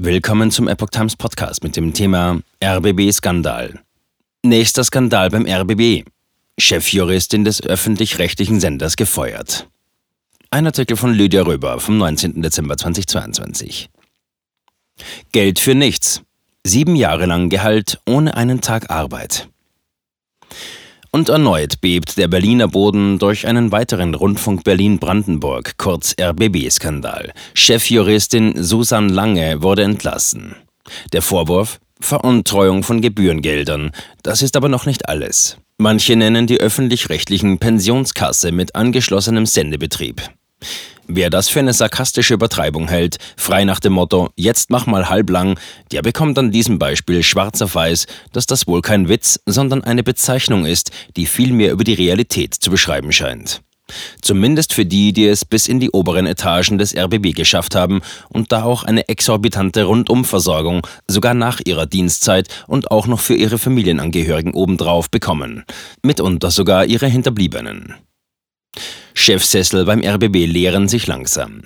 Willkommen zum Epoch Times Podcast mit dem Thema RBB-Skandal. Nächster Skandal beim RBB. Chefjuristin des öffentlich-rechtlichen Senders gefeuert. Ein Artikel von Lydia Röber vom 19. Dezember 2022. Geld für nichts. Sieben Jahre lang Gehalt ohne einen Tag Arbeit. Und erneut bebt der Berliner Boden durch einen weiteren Rundfunk Berlin-Brandenburg, kurz RBB-Skandal. Chefjuristin Susan Lange wurde entlassen. Der Vorwurf? Veruntreuung von Gebührengeldern. Das ist aber noch nicht alles. Manche nennen die öffentlich-rechtlichen Pensionskasse mit angeschlossenem Sendebetrieb. Wer das für eine sarkastische Übertreibung hält, frei nach dem Motto, jetzt mach mal halblang, der bekommt an diesem Beispiel schwarz auf weiß, dass das wohl kein Witz, sondern eine Bezeichnung ist, die viel mehr über die Realität zu beschreiben scheint. Zumindest für die, die es bis in die oberen Etagen des RBB geschafft haben und da auch eine exorbitante Rundumversorgung sogar nach ihrer Dienstzeit und auch noch für ihre Familienangehörigen obendrauf bekommen. Mitunter sogar ihre Hinterbliebenen. Chefsessel beim RBB leeren sich langsam.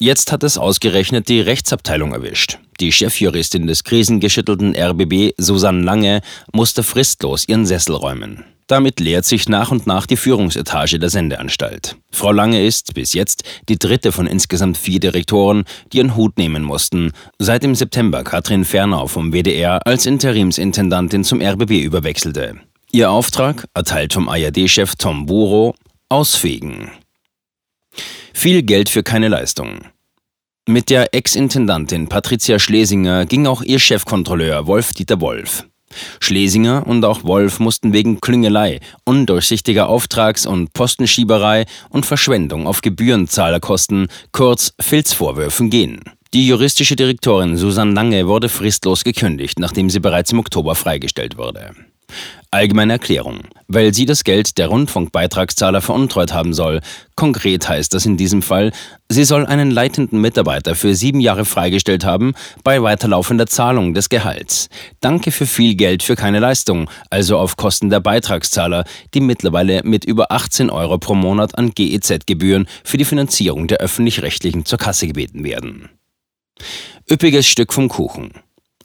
Jetzt hat es ausgerechnet die Rechtsabteilung erwischt. Die Chefjuristin des krisengeschüttelten RBB, Susanne Lange, musste fristlos ihren Sessel räumen. Damit leert sich nach und nach die Führungsetage der Sendeanstalt. Frau Lange ist bis jetzt die dritte von insgesamt vier Direktoren, die ihren Hut nehmen mussten, seit im September Katrin Fernau vom WDR als Interimsintendantin zum RBB überwechselte. Ihr Auftrag, erteilt vom ARD-Chef Tom Buro, Ausfegen. Viel Geld für keine Leistung. Mit der Ex-Intendantin Patricia Schlesinger ging auch ihr Chefkontrolleur Wolf-Dieter Wolf. Schlesinger und auch Wolf mussten wegen Klüngelei, undurchsichtiger Auftrags- und Postenschieberei und Verschwendung auf Gebührenzahlerkosten, kurz Filzvorwürfen gehen. Die juristische Direktorin Susanne Lange wurde fristlos gekündigt, nachdem sie bereits im Oktober freigestellt wurde. Allgemeine Erklärung. Weil sie das Geld der Rundfunkbeitragszahler veruntreut haben soll. Konkret heißt das in diesem Fall, sie soll einen leitenden Mitarbeiter für sieben Jahre freigestellt haben bei weiterlaufender Zahlung des Gehalts. Danke für viel Geld für keine Leistung, also auf Kosten der Beitragszahler, die mittlerweile mit über 18 Euro pro Monat an GEZ-Gebühren für die Finanzierung der öffentlich-rechtlichen zur Kasse gebeten werden. Üppiges Stück vom Kuchen.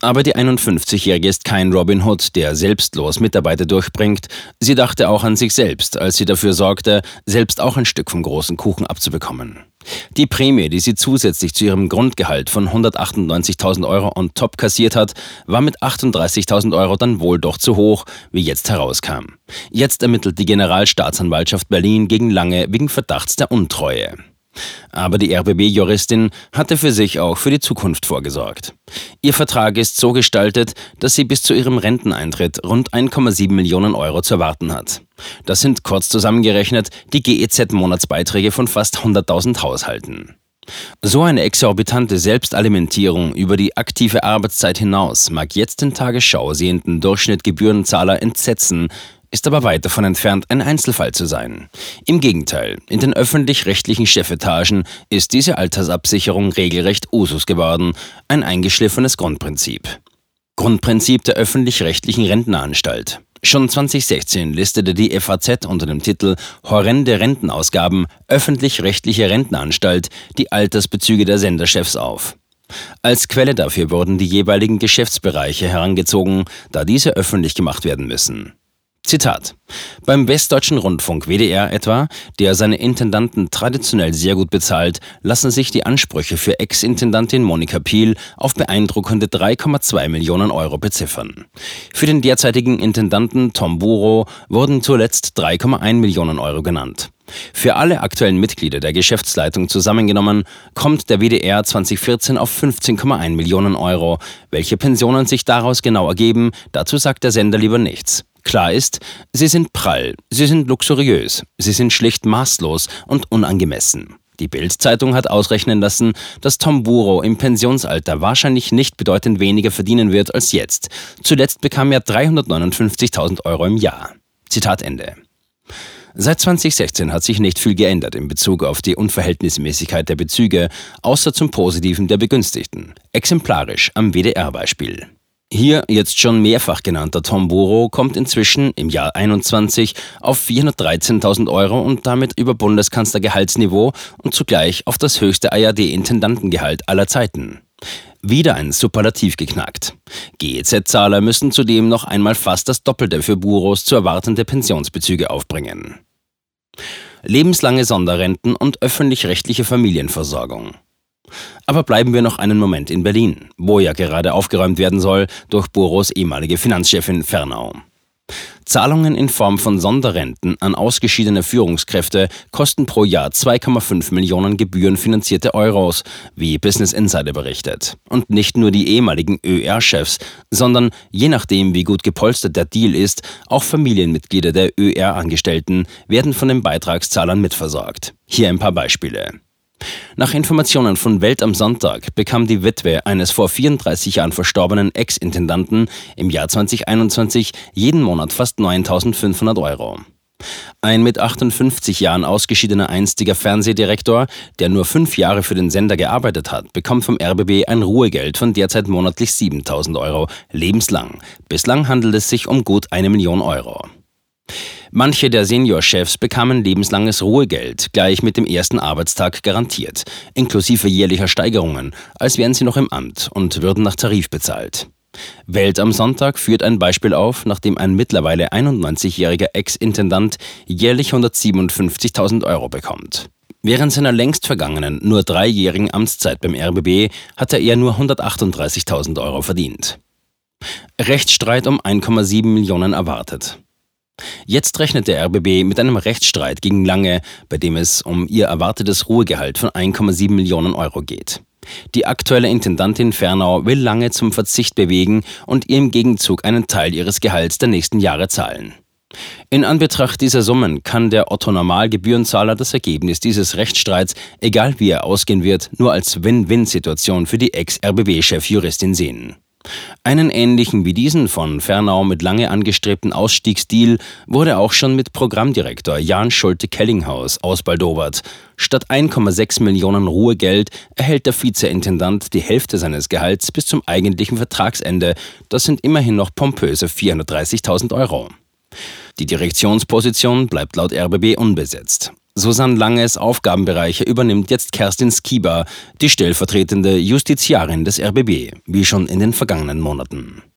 Aber die 51-Jährige ist kein Robin Hood, der selbstlos Mitarbeiter durchbringt. Sie dachte auch an sich selbst, als sie dafür sorgte, selbst auch ein Stück vom großen Kuchen abzubekommen. Die Prämie, die sie zusätzlich zu ihrem Grundgehalt von 198.000 Euro on top kassiert hat, war mit 38.000 Euro dann wohl doch zu hoch, wie jetzt herauskam. Jetzt ermittelt die Generalstaatsanwaltschaft Berlin gegen Lange wegen Verdachts der Untreue. Aber die RBB-Juristin hatte für sich auch für die Zukunft vorgesorgt. Ihr Vertrag ist so gestaltet, dass sie bis zu ihrem Renteneintritt rund 1,7 Millionen Euro zu erwarten hat. Das sind kurz zusammengerechnet die GEZ-Monatsbeiträge von fast 100.000 Haushalten. So eine exorbitante Selbstalimentierung über die aktive Arbeitszeit hinaus mag jetzt den Tagesschau sehenden Durchschnittgebührenzahler entsetzen, ist aber weit davon entfernt, ein Einzelfall zu sein. Im Gegenteil, in den öffentlich-rechtlichen Chefetagen ist diese Altersabsicherung regelrecht Usus geworden, ein eingeschliffenes Grundprinzip. Grundprinzip der öffentlich-rechtlichen Rentenanstalt. Schon 2016 listete die FAZ unter dem Titel Horrende Rentenausgaben öffentlich-rechtliche Rentenanstalt die Altersbezüge der Senderchefs auf. Als Quelle dafür wurden die jeweiligen Geschäftsbereiche herangezogen, da diese öffentlich gemacht werden müssen. Zitat. Beim Westdeutschen Rundfunk WDR etwa, der seine Intendanten traditionell sehr gut bezahlt, lassen sich die Ansprüche für Ex-Intendantin Monika Piel auf beeindruckende 3,2 Millionen Euro beziffern. Für den derzeitigen Intendanten Tom Buro wurden zuletzt 3,1 Millionen Euro genannt. Für alle aktuellen Mitglieder der Geschäftsleitung zusammengenommen kommt der WDR 2014 auf 15,1 Millionen Euro. Welche Pensionen sich daraus genau ergeben, dazu sagt der Sender lieber nichts. Klar ist, sie sind prall, sie sind luxuriös, sie sind schlicht maßlos und unangemessen. Die Bild-Zeitung hat ausrechnen lassen, dass Tom Buro im Pensionsalter wahrscheinlich nicht bedeutend weniger verdienen wird als jetzt. Zuletzt bekam er 359.000 Euro im Jahr. Zitat Ende. Seit 2016 hat sich nicht viel geändert in Bezug auf die Unverhältnismäßigkeit der Bezüge, außer zum Positiven der Begünstigten. Exemplarisch am WDR-Beispiel. Hier jetzt schon mehrfach genannter Tom Buro kommt inzwischen im Jahr 21 auf 413.000 Euro und damit über Bundeskanzlergehaltsniveau und zugleich auf das höchste ARD-Intendantengehalt aller Zeiten. Wieder ein Superlativ geknackt. GEZ-Zahler müssen zudem noch einmal fast das Doppelte für Buros zu erwartende Pensionsbezüge aufbringen. Lebenslange Sonderrenten und öffentlich-rechtliche Familienversorgung. Aber bleiben wir noch einen Moment in Berlin, wo ja gerade aufgeräumt werden soll durch Boros ehemalige Finanzchefin Fernau. Zahlungen in Form von Sonderrenten an ausgeschiedene Führungskräfte kosten pro Jahr 2,5 Millionen gebührenfinanzierte Euros, wie Business Insider berichtet. Und nicht nur die ehemaligen ÖR-Chefs, sondern je nachdem, wie gut gepolstert der Deal ist, auch Familienmitglieder der ÖR-Angestellten werden von den Beitragszahlern mitversorgt. Hier ein paar Beispiele. Nach Informationen von Welt am Sonntag bekam die Witwe eines vor 34 Jahren verstorbenen Ex-Intendanten im Jahr 2021 jeden Monat fast 9500 Euro. Ein mit 58 Jahren ausgeschiedener einstiger Fernsehdirektor, der nur fünf Jahre für den Sender gearbeitet hat, bekommt vom RBB ein Ruhegeld von derzeit monatlich 7000 Euro, lebenslang. Bislang handelt es sich um gut eine Million Euro. Manche der Seniorchefs bekamen lebenslanges Ruhegeld, gleich mit dem ersten Arbeitstag garantiert, inklusive jährlicher Steigerungen, als wären sie noch im Amt und würden nach Tarif bezahlt. Welt am Sonntag führt ein Beispiel auf, nachdem ein mittlerweile 91-jähriger Ex-Intendant jährlich 157.000 Euro bekommt. Während seiner längst vergangenen, nur dreijährigen Amtszeit beim RBB hatte er nur 138.000 Euro verdient. Rechtsstreit um 1,7 Millionen erwartet. Jetzt rechnet der RBB mit einem Rechtsstreit gegen Lange, bei dem es um ihr erwartetes Ruhegehalt von 1,7 Millionen Euro geht. Die aktuelle Intendantin Fernau will Lange zum Verzicht bewegen und ihr im Gegenzug einen Teil ihres Gehalts der nächsten Jahre zahlen. In Anbetracht dieser Summen kann der Otto-Normalgebührenzahler das Ergebnis dieses Rechtsstreits, egal wie er ausgehen wird, nur als Win-Win-Situation für die Ex-RBB-Chefjuristin sehen. Einen ähnlichen wie diesen von Fernau mit lange angestrebten Ausstiegsdeal wurde auch schon mit Programmdirektor Jan Schulte-Kellinghaus ausbaldowert. Statt 1,6 Millionen Ruhegeld erhält der Vizeintendant die Hälfte seines Gehalts bis zum eigentlichen Vertragsende. Das sind immerhin noch pompöse 430.000 Euro. Die Direktionsposition bleibt laut RBB unbesetzt. Susanne Langes Aufgabenbereiche übernimmt jetzt Kerstin Skiba, die stellvertretende Justiziarin des RBB, wie schon in den vergangenen Monaten.